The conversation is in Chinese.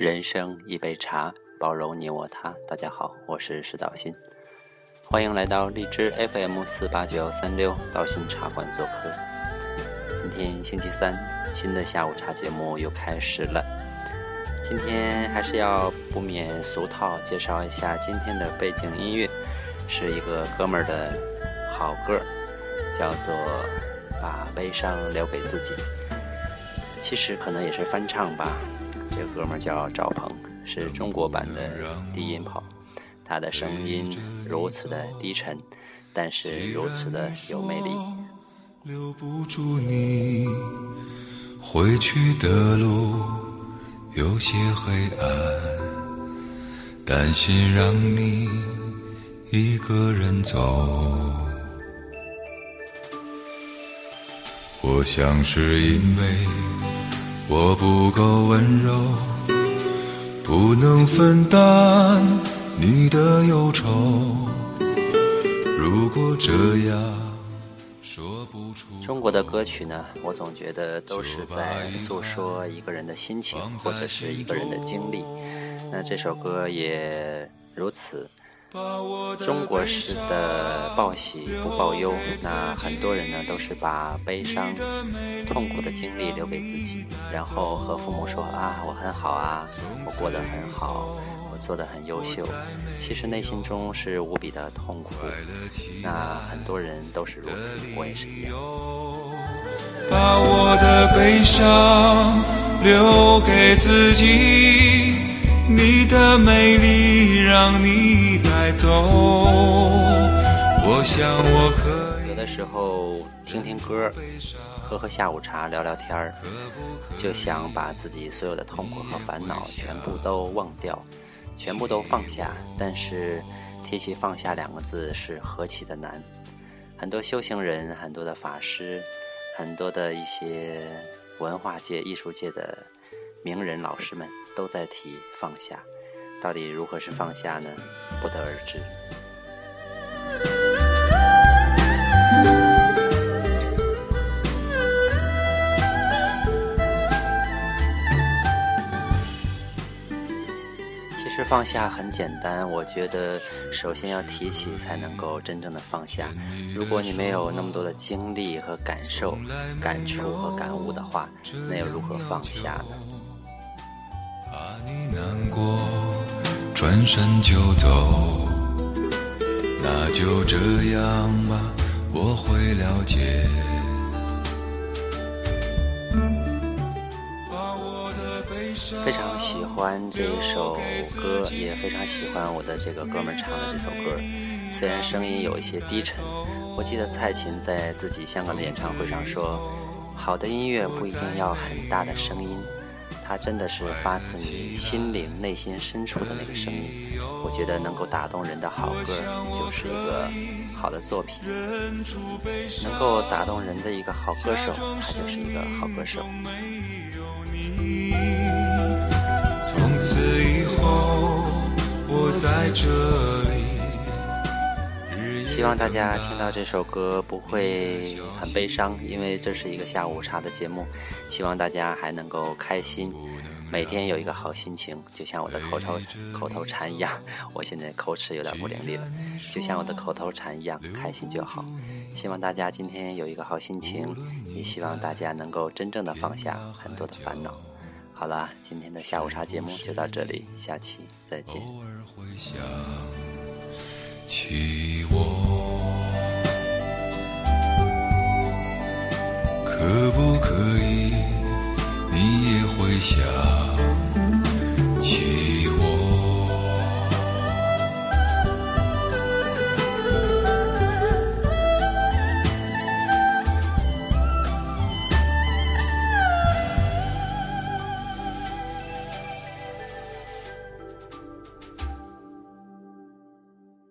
人生一杯茶，包容你我他。大家好，我是石道新，欢迎来到荔枝 FM 四八九三六道心茶馆做客。今天星期三，新的下午茶节目又开始了。今天还是要不免俗套，介绍一下今天的背景音乐，是一个哥们儿的好歌，叫做《把悲伤留给自己》。其实可能也是翻唱吧。这哥们儿叫赵鹏，是中国版的低音炮。他的声音如此的低沉，但是如此的有魅力。留不住你，回去的路有些黑暗，担心让你一个人走。我想是因为。我不够温柔，不能分担你的忧愁。如果这样说不出，中国的歌曲呢，我总觉得都是在诉说一个人的心情，或者是一个人的经历。那这首歌也如此。中国式的报喜不报忧，那很多人呢都是把悲伤、痛苦的经历留给自己，然后和父母说啊，我很好啊，我过得很好，我做得很优秀。其实内心中是无比的痛苦。那很多人都是如此，我也是一样。把我的悲伤留给自己，你的美丽让你。走，我想我可有的时候听听歌，喝喝下午茶，聊聊天儿，就想把自己所有的痛苦和烦恼全部都忘掉，全部都放下。但是提起放下两个字是何其的难。很多修行人，很多的法师，很多的一些文化界、艺术界的名人老师们都在提放下。到底如何是放下呢？不得而知。其实放下很简单，我觉得首先要提起才能够真正的放下。如果你没有那么多的经历和感受、感触和感悟的话，那又如何放下呢？怕你难过。转身就走，那就这样吧，我会了解。非常喜欢这首歌，也非常喜欢我的这个哥们唱的这首歌。虽然声音有一些低沉，我记得蔡琴在自己香港的演唱会上说：“好的音乐不一定要很大的声音。”它真的是发自你心灵内心深处的那个声音，我觉得能够打动人的好歌就是一个好的作品，能够打动人的一个好歌手，他就是一个好歌手。从此以后，我在这里。希望大家听到这首歌不会很悲伤，因为这是一个下午茶的节目。希望大家还能够开心，每天有一个好心情，就像我的口头口头禅一样。我现在口齿有点不伶俐了，就像我的口头禅一样，开心就好。希望大家今天有一个好心情，也希望大家能够真正的放下很多的烦恼。好了，今天的下午茶节目就到这里，下期再见。起我，可不可以？你也会想。